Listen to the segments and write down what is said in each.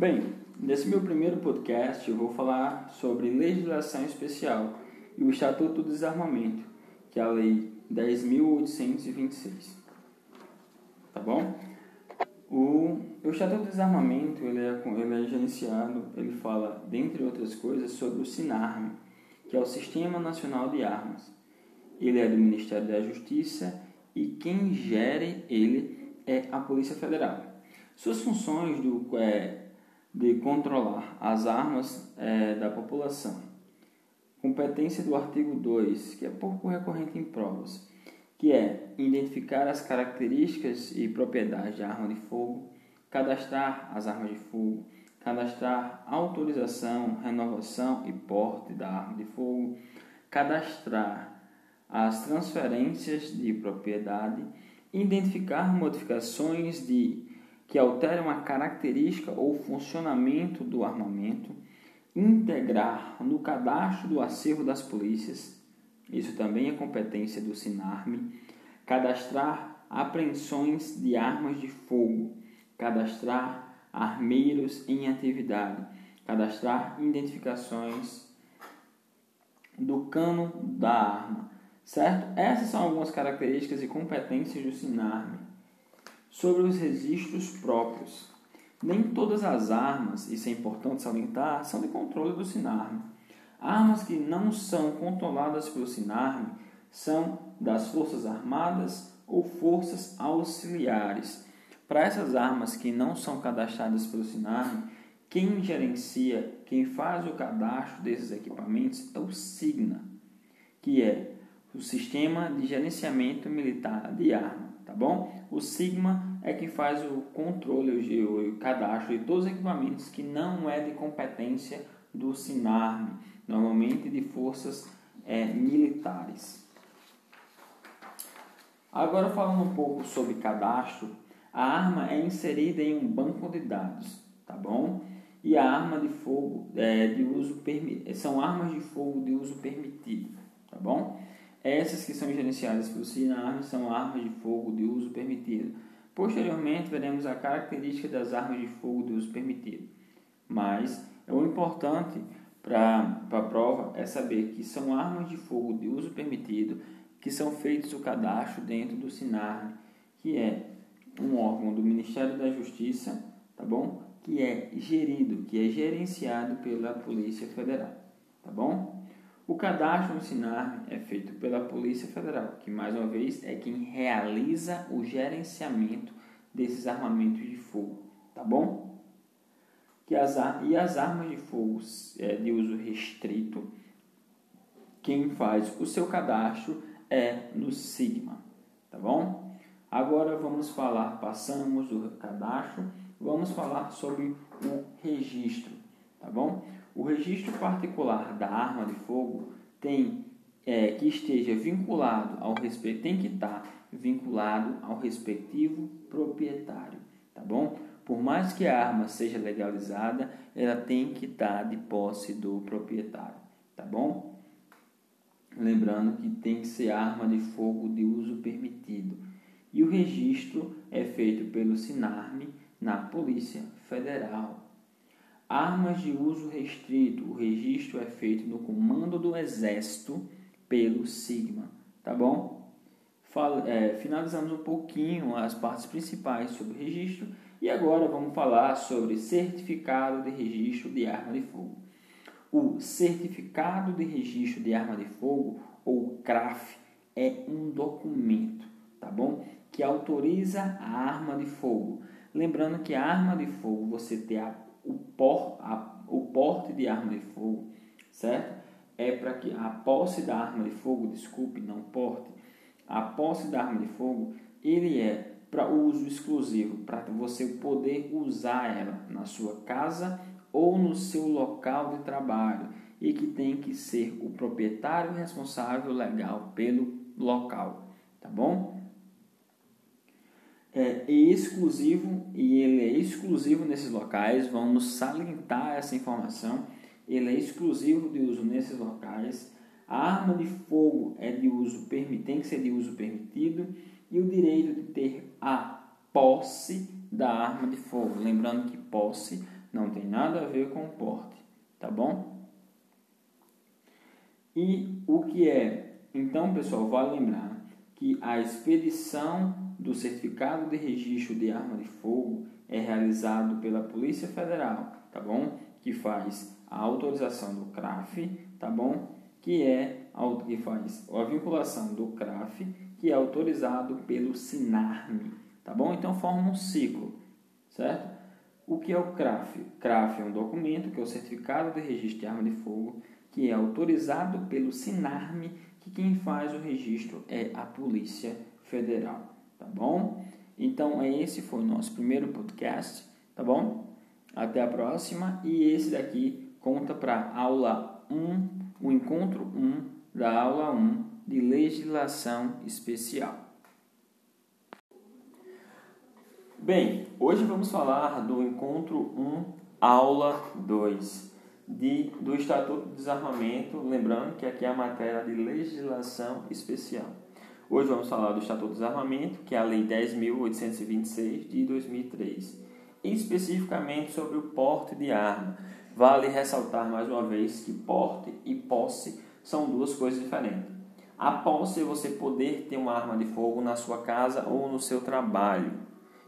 Bem, nesse meu primeiro podcast eu vou falar sobre legislação especial e o Estatuto do Desarmamento, que é a Lei 10.826. Tá bom? O, o Estatuto do Desarmamento ele é, ele é gerenciado, ele fala, dentre outras coisas, sobre o SINARM, que é o Sistema Nacional de Armas. Ele é do Ministério da Justiça e quem gere ele é a Polícia Federal. Suas funções do, é, de controlar as armas é, da população. Competência do artigo 2, que é pouco recorrente em provas, que é identificar as características e propriedades de arma de fogo, cadastrar as armas de fogo, cadastrar autorização, renovação e porte da arma de fogo, cadastrar as transferências de propriedade, identificar modificações de que alteram a característica ou funcionamento do armamento, integrar no cadastro do acervo das polícias, isso também é competência do SINARME, cadastrar apreensões de armas de fogo, cadastrar armeiros em atividade, cadastrar identificações do cano da arma, certo? Essas são algumas características e competências do SINARME sobre os registros próprios. Nem todas as armas, isso é importante salientar, são de controle do SINARM. Armas que não são controladas pelo SINARM são das Forças Armadas ou Forças Auxiliares. Para essas armas que não são cadastradas pelo SINARM, quem gerencia, quem faz o cadastro desses equipamentos é o SIGNA, que é o Sistema de Gerenciamento Militar de Arma, tá bom? O Sigma é quem faz o controle, o, cadastro de todos os equipamentos que não é de competência do SINARM, normalmente de forças é, militares. Agora falando um pouco sobre cadastro, a arma é inserida em um banco de dados, tá bom? E a arma de fogo é, de uso são armas de fogo de uso permitido, tá bom? Essas que são gerenciadas pelo SINARM são armas de fogo de uso permitido. Posteriormente, veremos a característica das armas de fogo de uso permitido. Mas o importante para a prova é saber que são armas de fogo de uso permitido que são feitos o cadastro dentro do SINARM, que é um órgão do Ministério da Justiça, tá bom? Que é gerido, que é gerenciado pela Polícia Federal, tá bom? O cadastro no SINARM é feito pela Polícia Federal, que mais uma vez é quem realiza o gerenciamento desses armamentos de fogo, tá bom? Que as, e as armas de fogo é, de uso restrito, quem faz o seu cadastro é no Sigma, tá bom? Agora vamos falar, passamos do cadastro, vamos falar sobre o registro, tá bom? O registro particular da arma de fogo tem é, que esteja vinculado ao respeito, tem que estar vinculado ao respectivo proprietário, tá bom? Por mais que a arma seja legalizada, ela tem que estar de posse do proprietário, tá bom? Lembrando que tem que ser arma de fogo de uso permitido. E o registro é feito pelo SINARME na Polícia Federal, Armas de uso restrito. O registro é feito no comando do Exército pelo Sigma, tá bom? Fala, é, finalizamos um pouquinho as partes principais sobre registro e agora vamos falar sobre certificado de registro de arma de fogo. O certificado de registro de arma de fogo, ou CRAF, é um documento, tá bom? Que autoriza a arma de fogo. Lembrando que a arma de fogo você tem a o, por, a, o porte de arma de fogo, certo? É para que a posse da arma de fogo, desculpe, não porte, a posse da arma de fogo, ele é para uso exclusivo, para você poder usar ela na sua casa ou no seu local de trabalho e que tem que ser o proprietário responsável legal pelo local, tá bom? É exclusivo e ele é exclusivo nesses locais. Vamos salientar essa informação. Ele é exclusivo de uso nesses locais. A arma de fogo é de uso tem que ser de uso permitido e o direito de ter a posse da arma de fogo. Lembrando que posse não tem nada a ver com porte, tá bom? E o que é? Então, pessoal, vale lembrar que a expedição do certificado de registro de arma de fogo é realizado pela Polícia Federal, tá bom? Que faz a autorização do CRAF, tá bom? Que é que faz a vinculação do CRAF, que é autorizado pelo SINARME, tá bom? Então forma um ciclo, certo? O que é o CRAF? CRAF é um documento que é o Certificado de Registro de Arma de Fogo, que é autorizado pelo SINARME, que quem faz o registro é a Polícia Federal, tá bom? Então, esse foi o nosso primeiro podcast, tá bom? Até a próxima. E esse daqui conta para aula 1, o encontro 1 da aula 1 de legislação especial. Bem, hoje vamos falar do encontro 1, aula 2 de, do Estatuto de Desarmamento, lembrando que aqui é a matéria de legislação especial. Hoje vamos falar do Estatuto de Desarmamento, que é a Lei 10.826 de 2003, especificamente sobre o porte de arma. Vale ressaltar mais uma vez que porte e posse são duas coisas diferentes. A posse é você poder ter uma arma de fogo na sua casa ou no seu trabalho.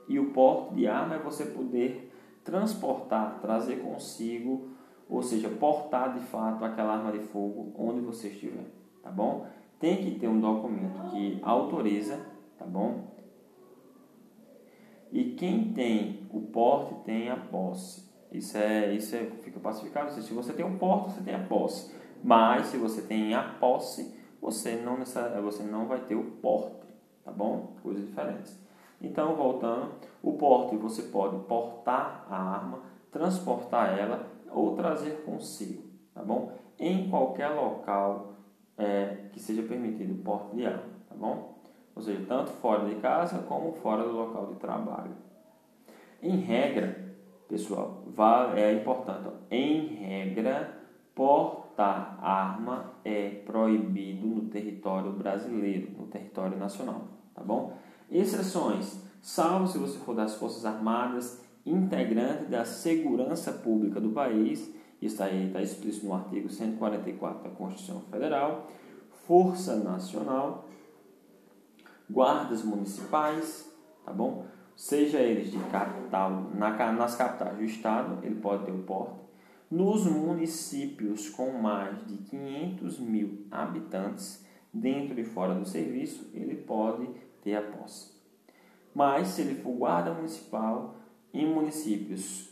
E o porte de arma é você poder transportar, trazer consigo, ou seja, portar de fato aquela arma de fogo onde você estiver, tá bom? Tem que ter um documento que autoriza, tá bom? E quem tem o porte tem a posse. Isso é, isso é, fica pacificado. Se você tem um porte, você tem a posse. Mas se você tem a posse, você não você não vai ter o porte, tá bom? Coisas diferentes. Então, voltando, o porte você pode portar a arma, transportar ela ou trazer consigo, tá bom? Em qualquer local é, que seja permitido o porte de arma, tá bom? Ou seja, tanto fora de casa como fora do local de trabalho. Em regra, pessoal, é importante, ó, em regra, portar arma é proibido no território brasileiro, no território nacional, tá bom? Exceções, salvo se você for das Forças Armadas, integrante da segurança pública do país isso aí está explícito no artigo 144 da Constituição Federal. Força Nacional, guardas municipais, tá bom? Seja eles de capital, na, nas capitais do estado, ele pode ter o porte. Nos municípios com mais de 500 mil habitantes, dentro e fora do serviço, ele pode ter a posse. Mas se ele for guarda municipal em municípios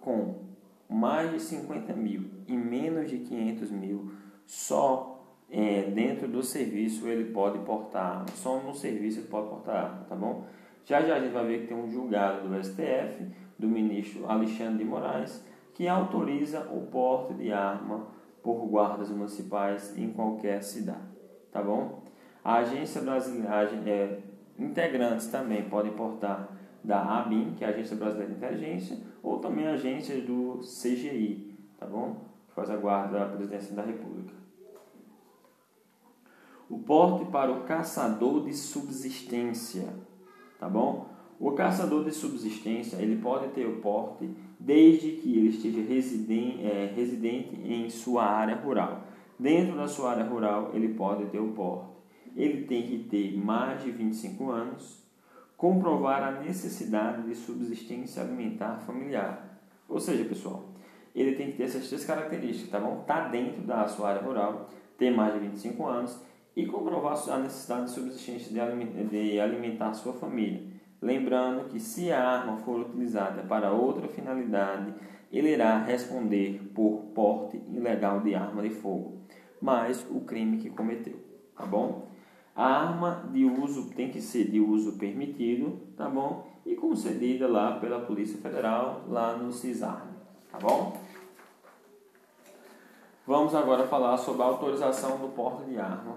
com mais de 50 mil e menos de 500 mil, só é, dentro do serviço ele pode portar arma. Só no serviço ele pode portar arma, tá bom? Já já a gente vai ver que tem um julgado do STF, do ministro Alexandre de Moraes, que autoriza o porte de arma por guardas municipais em qualquer cidade, tá bom? A agência brasileira, é, integrantes também podem portar da ABIN, que é a Agência Brasileira de Inteligência, ou também agências do CGI, tá bom? Que faz a guarda da presidência da República. O porte para o caçador de subsistência, tá bom? O caçador de subsistência, ele pode ter o porte desde que ele esteja residente, é, residente em sua área rural. Dentro da sua área rural, ele pode ter o porte. Ele tem que ter mais de 25 anos, comprovar a necessidade de subsistência alimentar familiar. Ou seja, pessoal, ele tem que ter essas três características, tá bom? Tá dentro da sua área rural, ter mais de 25 anos e comprovar a necessidade de subsistência de alimentar sua família. Lembrando que se a arma for utilizada para outra finalidade, ele irá responder por porte ilegal de arma de fogo, mais o crime que cometeu, tá bom? A arma de uso tem que ser de uso permitido, tá bom? E concedida lá pela Polícia Federal, lá no CISARM, tá bom? Vamos agora falar sobre a autorização do porte de arma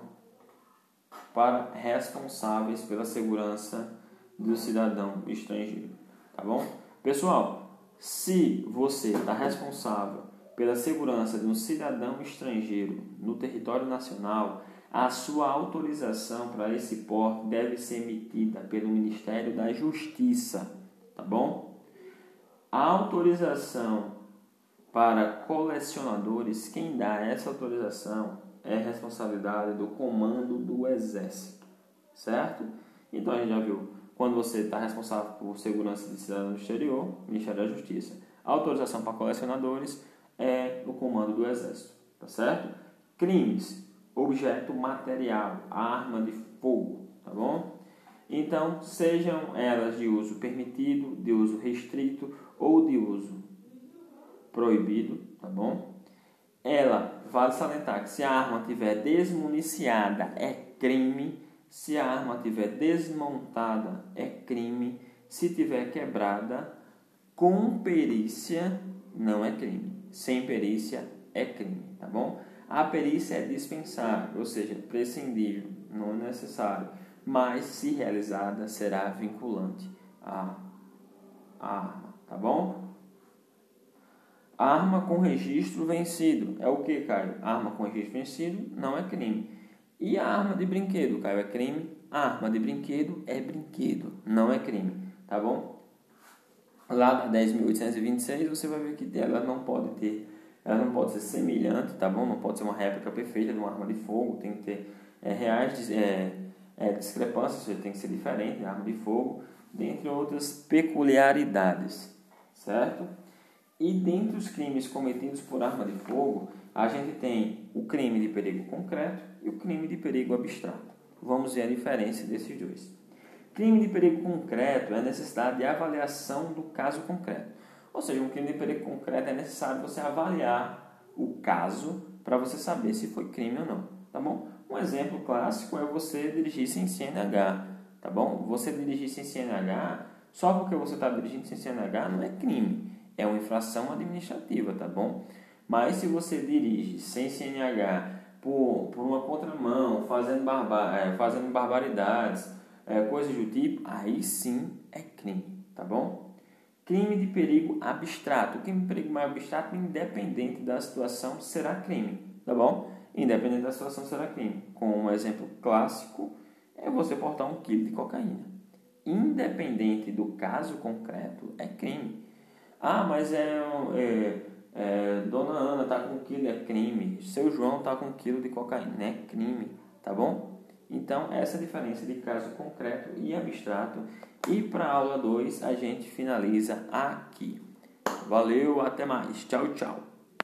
para responsáveis pela segurança do cidadão estrangeiro, tá bom? Pessoal, se você está responsável pela segurança de um cidadão estrangeiro no território nacional, a sua autorização para esse porte deve ser emitida pelo Ministério da Justiça, tá bom? A autorização para colecionadores, quem dá essa autorização é responsabilidade do comando do Exército, certo? Então a gente já viu, quando você está responsável por segurança de cidadão do exterior, Ministério da Justiça, a autorização para colecionadores é do comando do Exército, tá certo? Crimes, objeto material, arma de fogo, tá bom? Então, sejam elas de uso permitido, de uso restrito ou de uso proibido, tá bom? Ela, vale salientar que se a arma tiver desmuniciada é crime, se a arma tiver desmontada é crime, se tiver quebrada com perícia não é crime, sem perícia é crime, tá bom? A perícia é dispensável, ou seja, prescindível, não é necessário, mas se realizada será vinculante à, arma, tá bom? Arma com registro vencido. É o que, Caio? Arma com registro vencido não é crime. E a arma de brinquedo, Caio, é crime? A arma de brinquedo é brinquedo, não é crime. Tá bom? Lá na 10.826 você vai ver que ela não pode ter, ela não pode ser semelhante, tá bom? Não pode ser uma réplica perfeita de uma arma de fogo, tem que ter é, reais é, é, discrepâncias, seja, tem que ser diferente da arma de fogo, dentre outras peculiaridades, certo? E dentre os crimes cometidos por arma de fogo, a gente tem o crime de perigo concreto e o crime de perigo abstrato. Vamos ver a diferença desses dois. Crime de perigo concreto é a necessidade de avaliação do caso concreto. Ou seja, um crime de perigo concreto é necessário você avaliar o caso para você saber se foi crime ou não, tá bom? Um exemplo clássico é você dirigir sem CNH, tá bom? Você dirigir sem CNH, só porque você está dirigindo sem CNH não é crime é uma infração administrativa, tá bom? Mas se você dirige sem CNH por, por uma contramão, fazendo, barba, é, fazendo barbaridades, é, coisas do tipo, aí sim é crime, tá bom? Crime de perigo abstrato. O crime de perigo mais abstrato, independente da situação, será crime, tá bom? Independente da situação, será crime. Com um exemplo clássico, é você portar um quilo de cocaína. Independente do caso concreto, é crime. Ah, mas é, é, é Dona Ana tá com um quilo, é crime. Seu João tá com um quilo de cocaína, é crime, tá bom? Então, essa é a diferença de caso concreto e abstrato. E para a aula 2, a gente finaliza aqui. Valeu, até mais. Tchau, tchau.